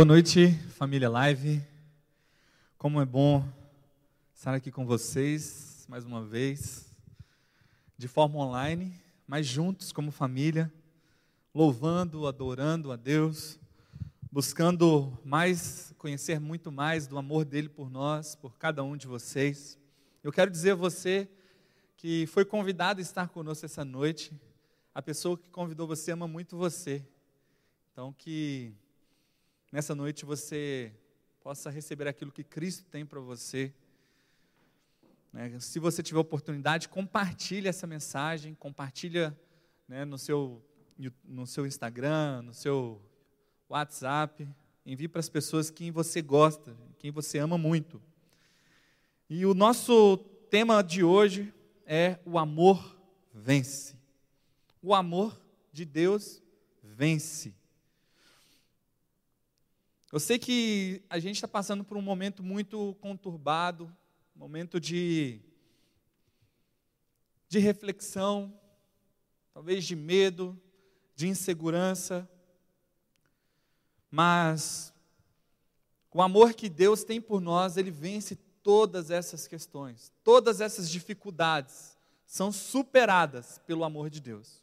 Boa noite, família Live. Como é bom estar aqui com vocês mais uma vez, de forma online, mas juntos como família, louvando, adorando a Deus, buscando mais, conhecer muito mais do amor dele por nós, por cada um de vocês. Eu quero dizer a você que foi convidado a estar conosco essa noite. A pessoa que convidou você ama muito você. Então que nessa noite você possa receber aquilo que Cristo tem para você. Né? Se você tiver oportunidade, compartilhe essa mensagem, compartilha né, no, seu, no seu Instagram, no seu WhatsApp, envie para as pessoas quem você gosta, quem você ama muito. E o nosso tema de hoje é o amor vence. O amor de Deus vence. Eu sei que a gente está passando por um momento muito conturbado, momento de, de reflexão, talvez de medo, de insegurança, mas o amor que Deus tem por nós, ele vence todas essas questões, todas essas dificuldades são superadas pelo amor de Deus.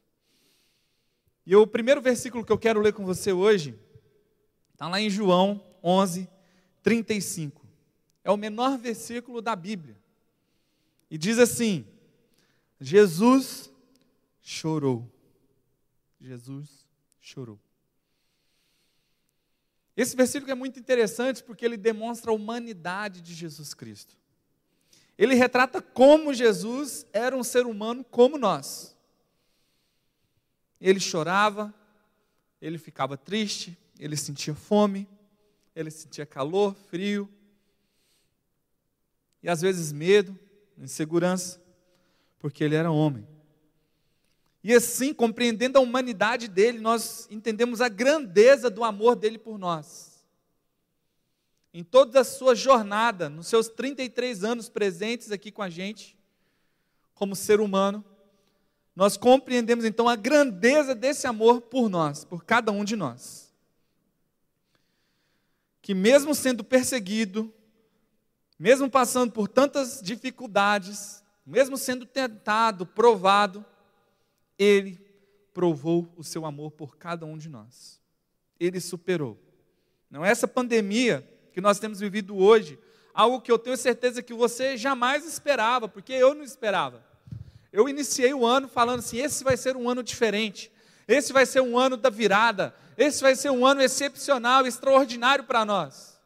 E o primeiro versículo que eu quero ler com você hoje Está lá em João 11, 35. É o menor versículo da Bíblia. E diz assim: Jesus chorou. Jesus chorou. Esse versículo é muito interessante porque ele demonstra a humanidade de Jesus Cristo. Ele retrata como Jesus era um ser humano como nós. Ele chorava, ele ficava triste, ele sentia fome, ele sentia calor, frio, e às vezes medo, insegurança, porque ele era homem. E assim, compreendendo a humanidade dele, nós entendemos a grandeza do amor dele por nós. Em toda a sua jornada, nos seus 33 anos presentes aqui com a gente, como ser humano, nós compreendemos então a grandeza desse amor por nós, por cada um de nós que, mesmo sendo perseguido, mesmo passando por tantas dificuldades, mesmo sendo tentado, provado, ele provou o seu amor por cada um de nós. Ele superou. Não é essa pandemia que nós temos vivido hoje, algo que eu tenho certeza que você jamais esperava, porque eu não esperava. Eu iniciei o ano falando assim: esse vai ser um ano diferente, esse vai ser um ano da virada, esse vai ser um ano excepcional, extraordinário para nós.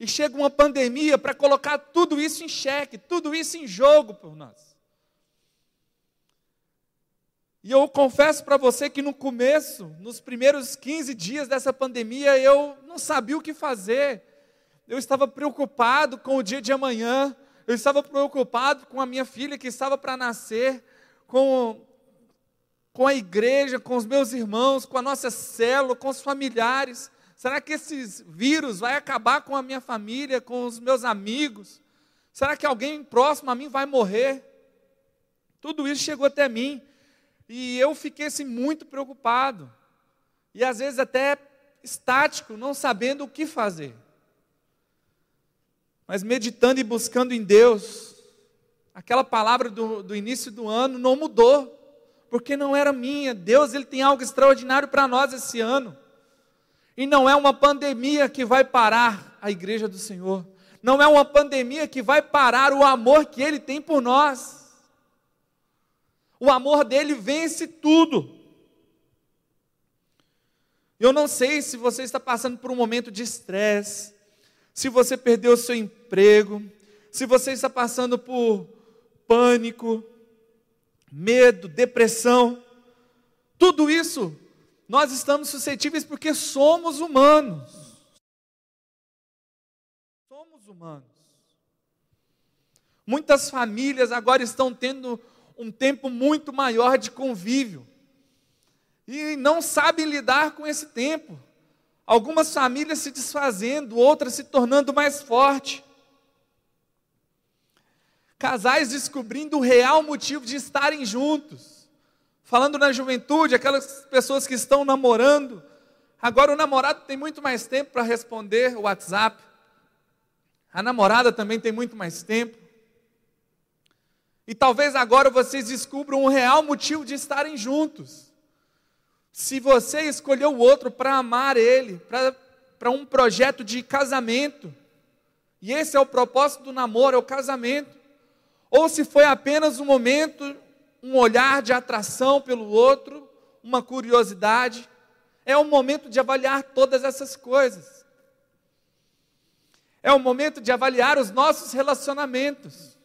E chega uma pandemia para colocar tudo isso em xeque, tudo isso em jogo por nós. E eu confesso para você que no começo, nos primeiros 15 dias dessa pandemia, eu não sabia o que fazer. Eu estava preocupado com o dia de amanhã, eu estava preocupado com a minha filha que estava para nascer, com com a igreja, com os meus irmãos, com a nossa célula, com os familiares? Será que esses vírus vai acabar com a minha família, com os meus amigos? Será que alguém próximo a mim vai morrer? Tudo isso chegou até mim e eu fiquei assim, muito preocupado e às vezes até estático, não sabendo o que fazer. Mas meditando e buscando em Deus, aquela palavra do, do início do ano não mudou porque não era minha. Deus ele tem algo extraordinário para nós esse ano. E não é uma pandemia que vai parar a igreja do Senhor. Não é uma pandemia que vai parar o amor que ele tem por nós. O amor dele vence tudo. Eu não sei se você está passando por um momento de estresse, se você perdeu o seu emprego, se você está passando por pânico, medo, depressão, tudo isso nós estamos suscetíveis porque somos humanos. Somos humanos. Muitas famílias agora estão tendo um tempo muito maior de convívio e não sabem lidar com esse tempo. Algumas famílias se desfazendo, outras se tornando mais fortes. Casais descobrindo o real motivo de estarem juntos. Falando na juventude, aquelas pessoas que estão namorando, Agora o namorado tem muito mais tempo para responder o WhatsApp. A namorada também tem muito mais tempo. E talvez agora vocês descubram o real motivo de estarem juntos. Se você escolheu o outro para amar ele, para um projeto de casamento, e esse é o propósito do namoro, é o casamento, ou se foi apenas um momento, um olhar de atração pelo outro, uma curiosidade, é o momento de avaliar todas essas coisas. É o momento de avaliar os nossos relacionamentos.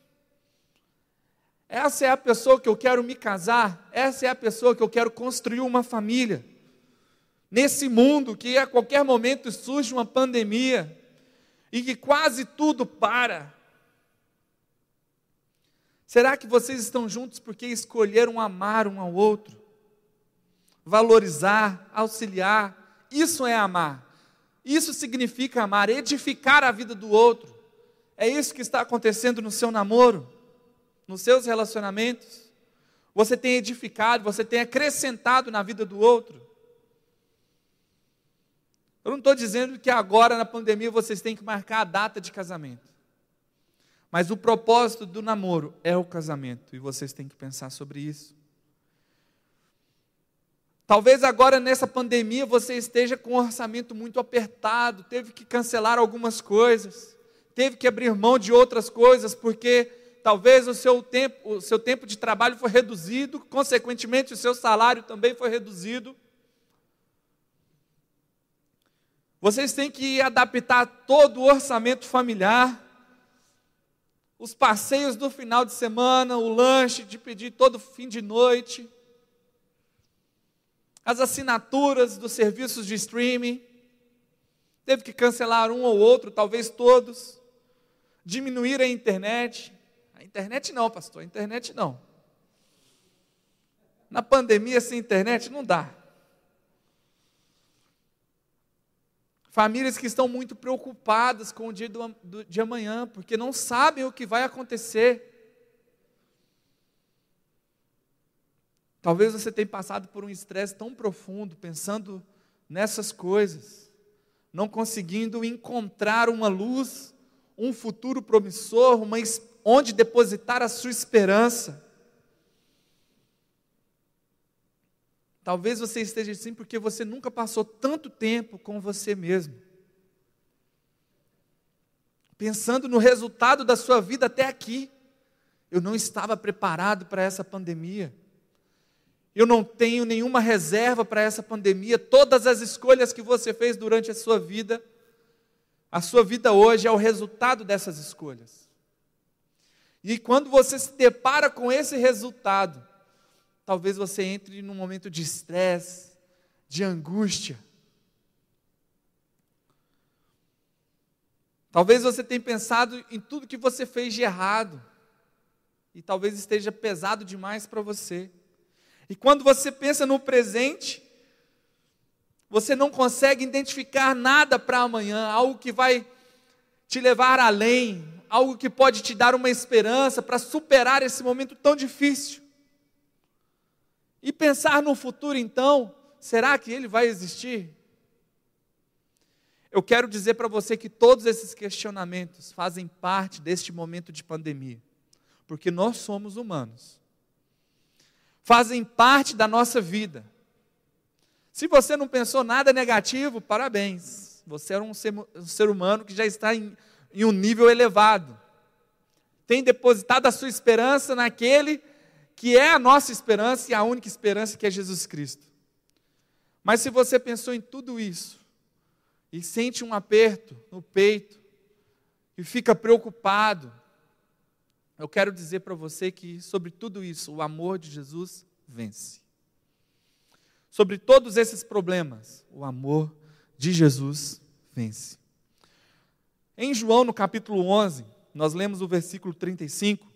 Essa é a pessoa que eu quero me casar, essa é a pessoa que eu quero construir uma família. Nesse mundo que a qualquer momento surge uma pandemia e que quase tudo para. Será que vocês estão juntos porque escolheram amar um ao outro? Valorizar, auxiliar, isso é amar. Isso significa amar, edificar a vida do outro. É isso que está acontecendo no seu namoro, nos seus relacionamentos. Você tem edificado, você tem acrescentado na vida do outro. Eu não estou dizendo que agora na pandemia vocês têm que marcar a data de casamento. Mas o propósito do namoro é o casamento e vocês têm que pensar sobre isso. Talvez agora nessa pandemia você esteja com um orçamento muito apertado, teve que cancelar algumas coisas, teve que abrir mão de outras coisas, porque talvez o seu tempo, o seu tempo de trabalho foi reduzido, consequentemente o seu salário também foi reduzido. Vocês têm que adaptar todo o orçamento familiar, os passeios do final de semana, o lanche de pedir todo fim de noite as assinaturas dos serviços de streaming, teve que cancelar um ou outro, talvez todos, diminuir a internet. A internet não, pastor, a internet não. Na pandemia, sem internet, não dá. Famílias que estão muito preocupadas com o dia do, do, de amanhã, porque não sabem o que vai acontecer. Talvez você tenha passado por um estresse tão profundo, pensando nessas coisas, não conseguindo encontrar uma luz, um futuro promissor, uma, onde depositar a sua esperança. Talvez você esteja assim porque você nunca passou tanto tempo com você mesmo. Pensando no resultado da sua vida até aqui. Eu não estava preparado para essa pandemia. Eu não tenho nenhuma reserva para essa pandemia. Todas as escolhas que você fez durante a sua vida, a sua vida hoje é o resultado dessas escolhas. E quando você se depara com esse resultado, talvez você entre num momento de estresse, de angústia. Talvez você tenha pensado em tudo que você fez de errado, e talvez esteja pesado demais para você. E quando você pensa no presente, você não consegue identificar nada para amanhã, algo que vai te levar além, algo que pode te dar uma esperança para superar esse momento tão difícil. E pensar no futuro, então, será que ele vai existir? Eu quero dizer para você que todos esses questionamentos fazem parte deste momento de pandemia, porque nós somos humanos fazem parte da nossa vida. Se você não pensou nada negativo, parabéns. Você é um ser, um humano que já está em, em um nível elevado. Tem depositado a sua esperança naquele que é a nossa esperança e a única esperança que é Jesus Cristo. Mas se você pensou em tudo isso e sente um aperto no peito e fica preocupado, eu quero dizer para você que sobre tudo isso, o amor de Jesus vence. Sobre todos esses problemas, o amor de Jesus vence. Em João, no capítulo 11, nós lemos o versículo 35.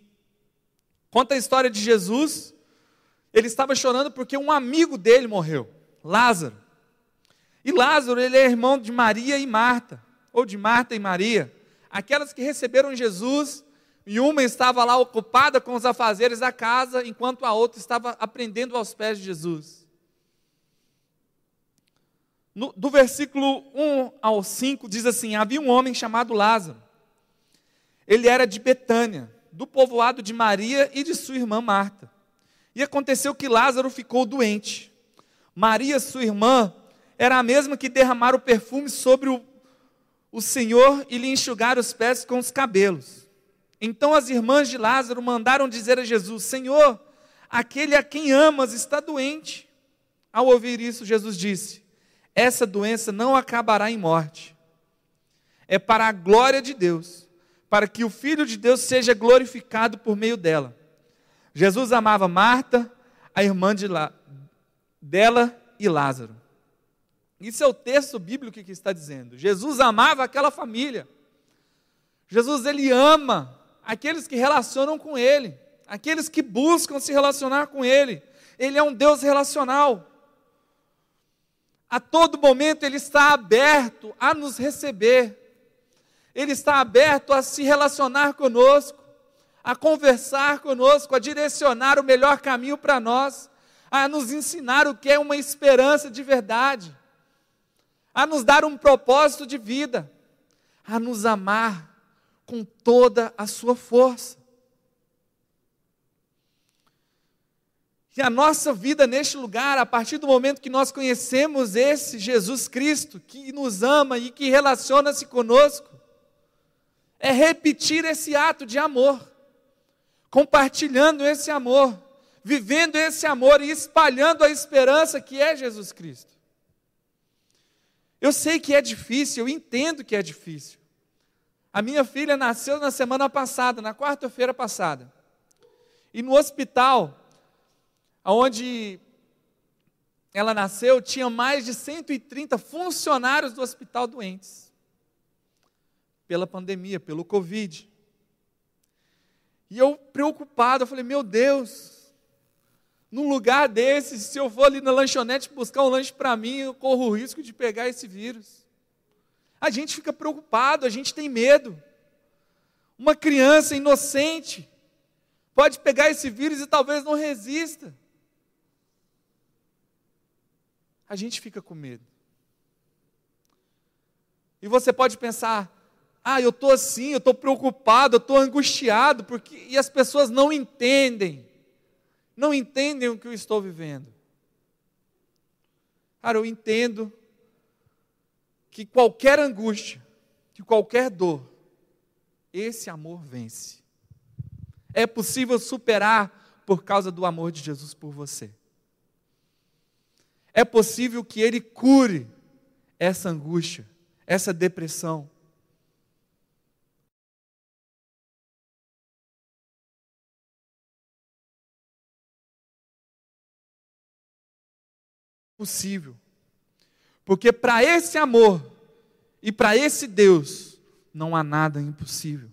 Conta a história de Jesus. Ele estava chorando porque um amigo dele morreu, Lázaro. E Lázaro, ele é irmão de Maria e Marta, ou de Marta e Maria, aquelas que receberam Jesus e uma estava lá ocupada com os afazeres da casa, enquanto a outra estava aprendendo aos pés de Jesus. No, do versículo 1 ao 5 diz assim: Havia um homem chamado Lázaro. Ele era de Betânia, do povoado de Maria e de sua irmã Marta. E aconteceu que Lázaro ficou doente. Maria, sua irmã, era a mesma que derramara o perfume sobre o, o Senhor e lhe enxugara os pés com os cabelos. Então as irmãs de Lázaro mandaram dizer a Jesus: Senhor, aquele a quem amas está doente. Ao ouvir isso, Jesus disse: Essa doença não acabará em morte. É para a glória de Deus, para que o Filho de Deus seja glorificado por meio dela. Jesus amava Marta, a irmã de La... dela e Lázaro. Isso é o texto bíblico que está dizendo. Jesus amava aquela família. Jesus ele ama aqueles que relacionam com ele, aqueles que buscam se relacionar com ele. Ele é um Deus relacional. A todo momento ele está aberto a nos receber. Ele está aberto a se relacionar conosco, a conversar conosco, a direcionar o melhor caminho para nós, a nos ensinar o que é uma esperança de verdade a nos dar um propósito de vida, a nos amar com toda a sua força. E a nossa vida neste lugar, a partir do momento que nós conhecemos esse Jesus Cristo, que nos ama e que relaciona-se conosco, é repetir esse ato de amor, compartilhando esse amor, vivendo esse amor e espalhando a esperança que é Jesus Cristo. Eu sei que é difícil, eu entendo que é difícil. A minha filha nasceu na semana passada, na quarta-feira passada. E no hospital, onde ela nasceu, tinha mais de 130 funcionários do hospital doentes. Pela pandemia, pelo Covid. E eu preocupado, eu falei: "Meu Deus, num lugar desse, se eu for ali na lanchonete buscar um lanche para mim, eu corro o risco de pegar esse vírus. A gente fica preocupado, a gente tem medo. Uma criança inocente pode pegar esse vírus e talvez não resista. A gente fica com medo. E você pode pensar: ah, eu estou assim, eu estou preocupado, eu estou angustiado, porque e as pessoas não entendem não entendem o que eu estou vivendo. Cara, eu entendo que qualquer angústia, que qualquer dor, esse amor vence. É possível superar por causa do amor de Jesus por você. É possível que Ele cure essa angústia, essa depressão, possível. Porque para esse amor e para esse Deus não há nada impossível.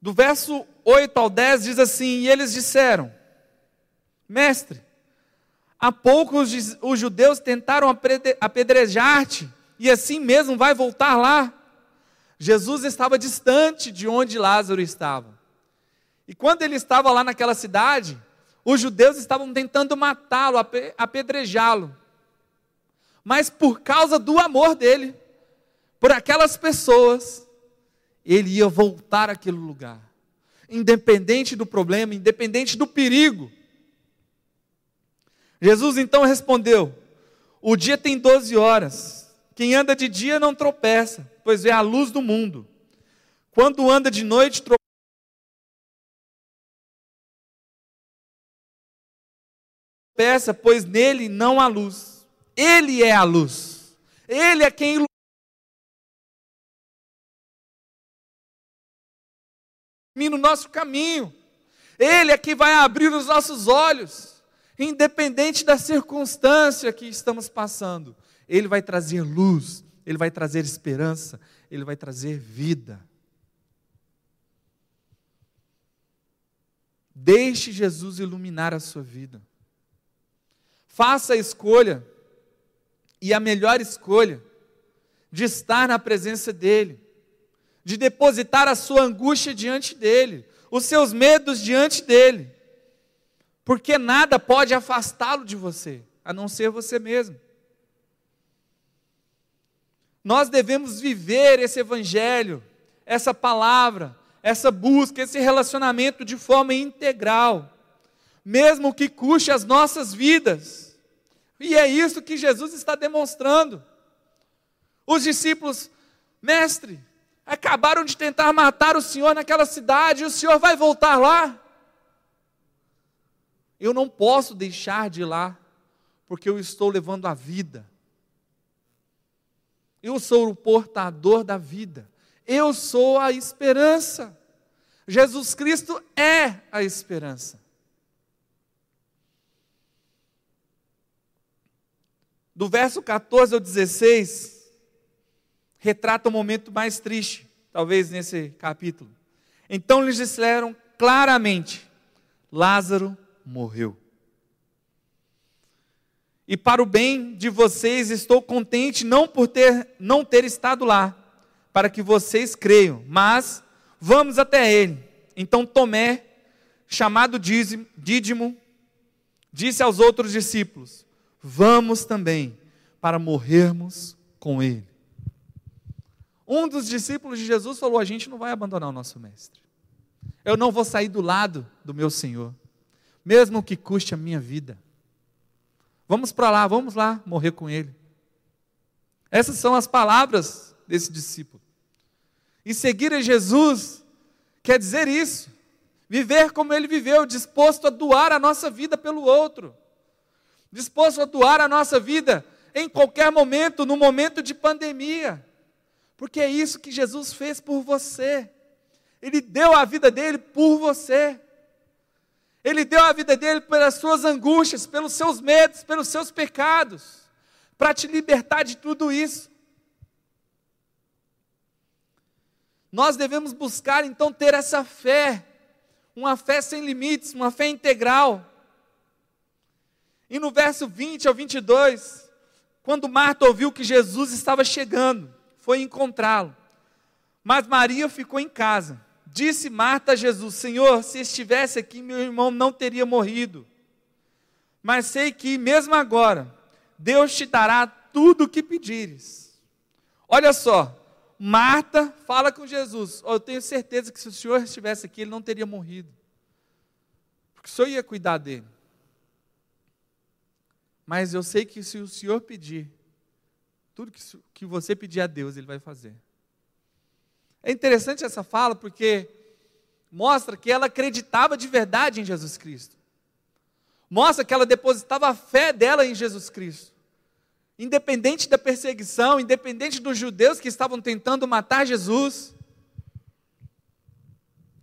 Do verso 8 ao 10 diz assim: E eles disseram, Mestre, há pouco os, os judeus tentaram apedrejar-te, e assim mesmo vai voltar lá. Jesus estava distante de onde Lázaro estava. E quando ele estava lá naquela cidade, os judeus estavam tentando matá-lo, apedrejá-lo. Mas por causa do amor dele, por aquelas pessoas, ele ia voltar àquele lugar. Independente do problema, independente do perigo. Jesus então respondeu: O dia tem 12 horas. Quem anda de dia não tropeça, pois vê a luz do mundo. Quando anda de noite, peça, pois nele não há luz. Ele é a luz. Ele é quem ilumina o nosso caminho. Ele é que vai abrir os nossos olhos, independente da circunstância que estamos passando. Ele vai trazer luz, ele vai trazer esperança, ele vai trazer vida. Deixe Jesus iluminar a sua vida. Faça a escolha, e a melhor escolha, de estar na presença dEle, de depositar a sua angústia diante dEle, os seus medos diante dEle. Porque nada pode afastá-lo de você, a não ser você mesmo. Nós devemos viver esse evangelho, essa palavra, essa busca, esse relacionamento de forma integral, mesmo que custe as nossas vidas. E é isso que Jesus está demonstrando. Os discípulos, mestre, acabaram de tentar matar o Senhor naquela cidade, e o Senhor vai voltar lá? Eu não posso deixar de ir lá, porque eu estou levando a vida. Eu sou o portador da vida. Eu sou a esperança. Jesus Cristo é a esperança. Do verso 14 ao 16, retrata o momento mais triste, talvez nesse capítulo. Então lhes disseram claramente: Lázaro morreu. E para o bem de vocês estou contente não por ter não ter estado lá, para que vocês creiam, mas vamos até ele. Então Tomé, chamado Dídimo, disse aos outros discípulos: Vamos também para morrermos com ele. Um dos discípulos de Jesus falou: A gente não vai abandonar o nosso mestre. Eu não vou sair do lado do meu Senhor, mesmo que custe a minha vida. Vamos para lá, vamos lá morrer com ele. Essas são as palavras desse discípulo. E seguir a Jesus quer dizer isso. Viver como ele viveu, disposto a doar a nossa vida pelo outro. Disposto a doar a nossa vida em qualquer momento, no momento de pandemia. Porque é isso que Jesus fez por você. Ele deu a vida dele por você. Ele deu a vida dele pelas suas angústias, pelos seus medos, pelos seus pecados, para te libertar de tudo isso. Nós devemos buscar então ter essa fé, uma fé sem limites, uma fé integral. E no verso 20 ao 22, quando Marta ouviu que Jesus estava chegando, foi encontrá-lo. Mas Maria ficou em casa. Disse Marta a Jesus: Senhor, se estivesse aqui, meu irmão não teria morrido. Mas sei que, mesmo agora, Deus te dará tudo o que pedires. Olha só, Marta fala com Jesus: oh, Eu tenho certeza que se o Senhor estivesse aqui, ele não teria morrido. Porque o Senhor ia cuidar dele. Mas eu sei que se o Senhor pedir, tudo que você pedir a Deus, Ele vai fazer. É interessante essa fala porque mostra que ela acreditava de verdade em Jesus Cristo. Mostra que ela depositava a fé dela em Jesus Cristo. Independente da perseguição, independente dos judeus que estavam tentando matar Jesus,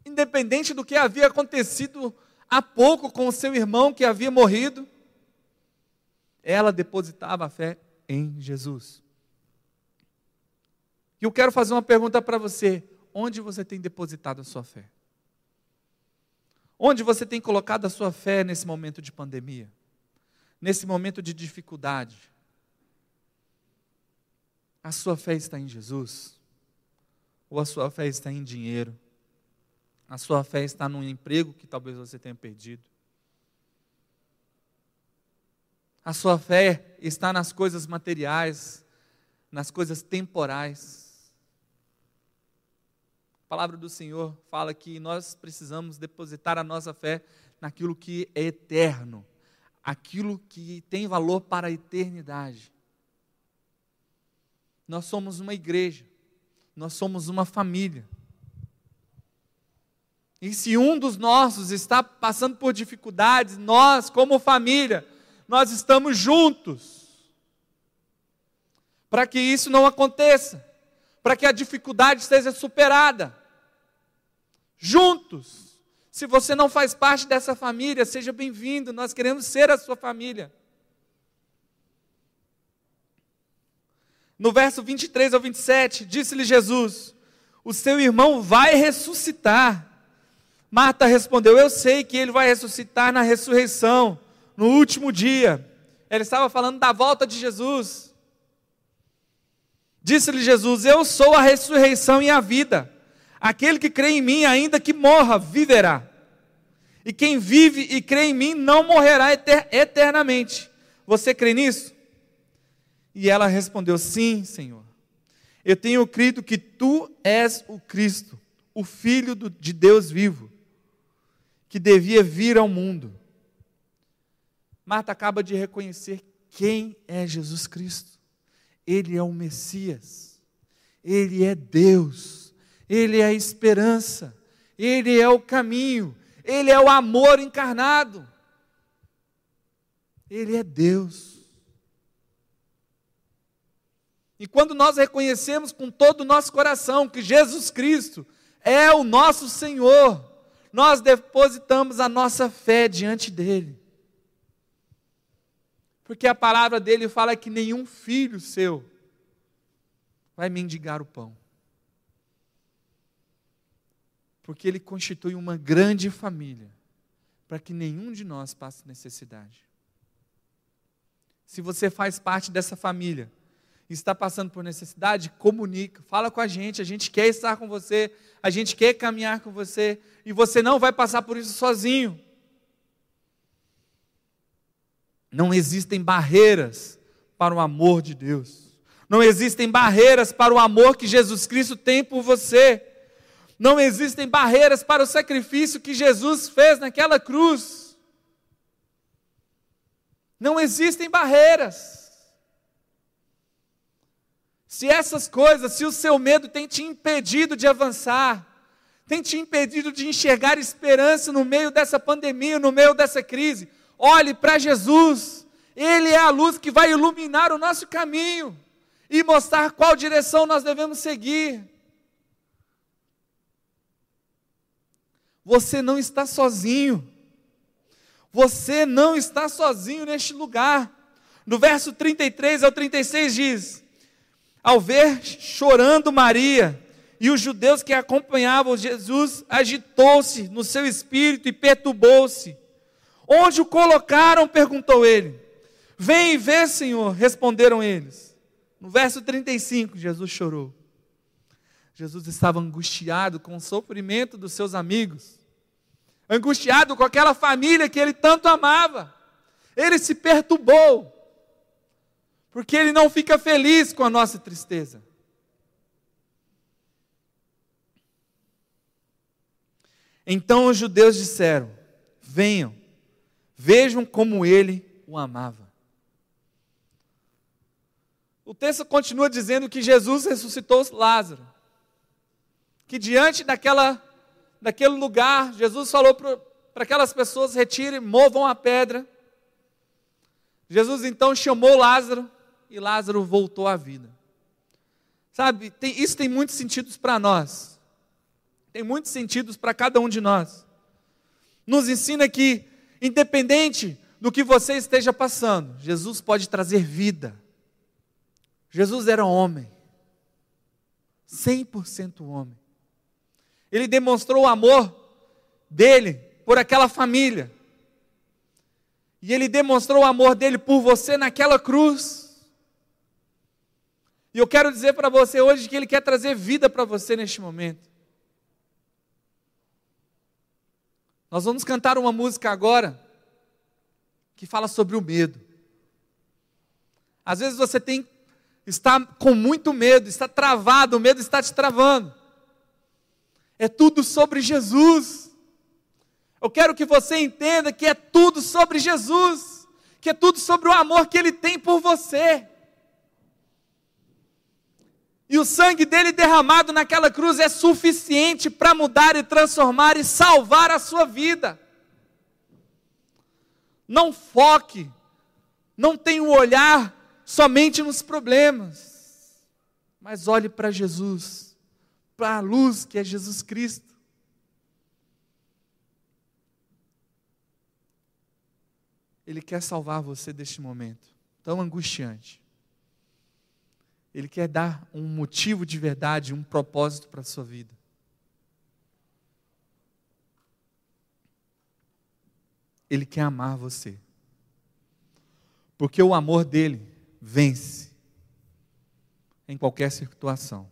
independente do que havia acontecido há pouco com o seu irmão que havia morrido, ela depositava a fé em Jesus. E eu quero fazer uma pergunta para você: onde você tem depositado a sua fé? Onde você tem colocado a sua fé nesse momento de pandemia? Nesse momento de dificuldade? A sua fé está em Jesus? Ou a sua fé está em dinheiro? A sua fé está num emprego que talvez você tenha perdido? A sua fé está nas coisas materiais, nas coisas temporais? A palavra do Senhor fala que nós precisamos depositar a nossa fé naquilo que é eterno, aquilo que tem valor para a eternidade. Nós somos uma igreja, nós somos uma família. E se um dos nossos está passando por dificuldades, nós, como família, nós estamos juntos para que isso não aconteça para que a dificuldade seja superada. Juntos. Se você não faz parte dessa família, seja bem-vindo, nós queremos ser a sua família. No verso 23 ao 27, disse-lhe Jesus: O seu irmão vai ressuscitar. Marta respondeu: Eu sei que ele vai ressuscitar na ressurreição, no último dia. Ela estava falando da volta de Jesus. Disse-lhe Jesus: Eu sou a ressurreição e a vida. Aquele que crê em mim, ainda que morra, viverá. E quem vive e crê em mim não morrerá eternamente. Você crê nisso? E ela respondeu: Sim, Senhor. Eu tenho crido que tu és o Cristo, o Filho de Deus vivo, que devia vir ao mundo. Marta acaba de reconhecer quem é Jesus Cristo. Ele é o Messias, ele é Deus, ele é a esperança, ele é o caminho, ele é o amor encarnado. Ele é Deus. E quando nós reconhecemos com todo o nosso coração que Jesus Cristo é o nosso Senhor, nós depositamos a nossa fé diante dEle. Porque a palavra dele fala que nenhum filho seu vai mendigar o pão. Porque ele constitui uma grande família para que nenhum de nós passe necessidade. Se você faz parte dessa família, está passando por necessidade, comunica, fala com a gente, a gente quer estar com você, a gente quer caminhar com você, e você não vai passar por isso sozinho. Não existem barreiras para o amor de Deus. Não existem barreiras para o amor que Jesus Cristo tem por você. Não existem barreiras para o sacrifício que Jesus fez naquela cruz. Não existem barreiras. Se essas coisas, se o seu medo tem te impedido de avançar, tem te impedido de enxergar esperança no meio dessa pandemia, no meio dessa crise, olhe para Jesus. Ele é a luz que vai iluminar o nosso caminho e mostrar qual direção nós devemos seguir. Você não está sozinho. Você não está sozinho neste lugar. No verso 33 ao 36 diz: ao ver chorando Maria e os judeus que acompanhavam Jesus, agitou-se no seu espírito e perturbou-se. Onde o colocaram? perguntou ele. Vem e vê, Senhor, responderam eles. No verso 35, Jesus chorou. Jesus estava angustiado com o sofrimento dos seus amigos, angustiado com aquela família que ele tanto amava. Ele se perturbou porque Ele não fica feliz com a nossa tristeza. Então os judeus disseram: Venham, vejam como ele o amava. O texto continua dizendo que Jesus ressuscitou Lázaro. Que diante daquela, daquele lugar, Jesus falou para aquelas pessoas: retirem, movam a pedra. Jesus então chamou Lázaro e Lázaro voltou à vida. Sabe, tem, isso tem muitos sentidos para nós. Tem muitos sentidos para cada um de nós. Nos ensina que, independente do que você esteja passando, Jesus pode trazer vida. Jesus era homem, 100% homem. Ele demonstrou o amor dele por aquela família. E ele demonstrou o amor dele por você naquela cruz. E eu quero dizer para você hoje que Ele quer trazer vida para você neste momento. Nós vamos cantar uma música agora que fala sobre o medo. Às vezes você tem está com muito medo, está travado, o medo está te travando. É tudo sobre Jesus. Eu quero que você entenda que é tudo sobre Jesus, que é tudo sobre o amor que ele tem por você. E o sangue dele derramado naquela cruz é suficiente para mudar e transformar e salvar a sua vida. Não foque, não tenha o olhar somente nos problemas, mas olhe para Jesus, para a luz que é Jesus Cristo. Ele quer salvar você deste momento tão angustiante. Ele quer dar um motivo de verdade, um propósito para a sua vida. Ele quer amar você. Porque o amor dele vence em qualquer situação.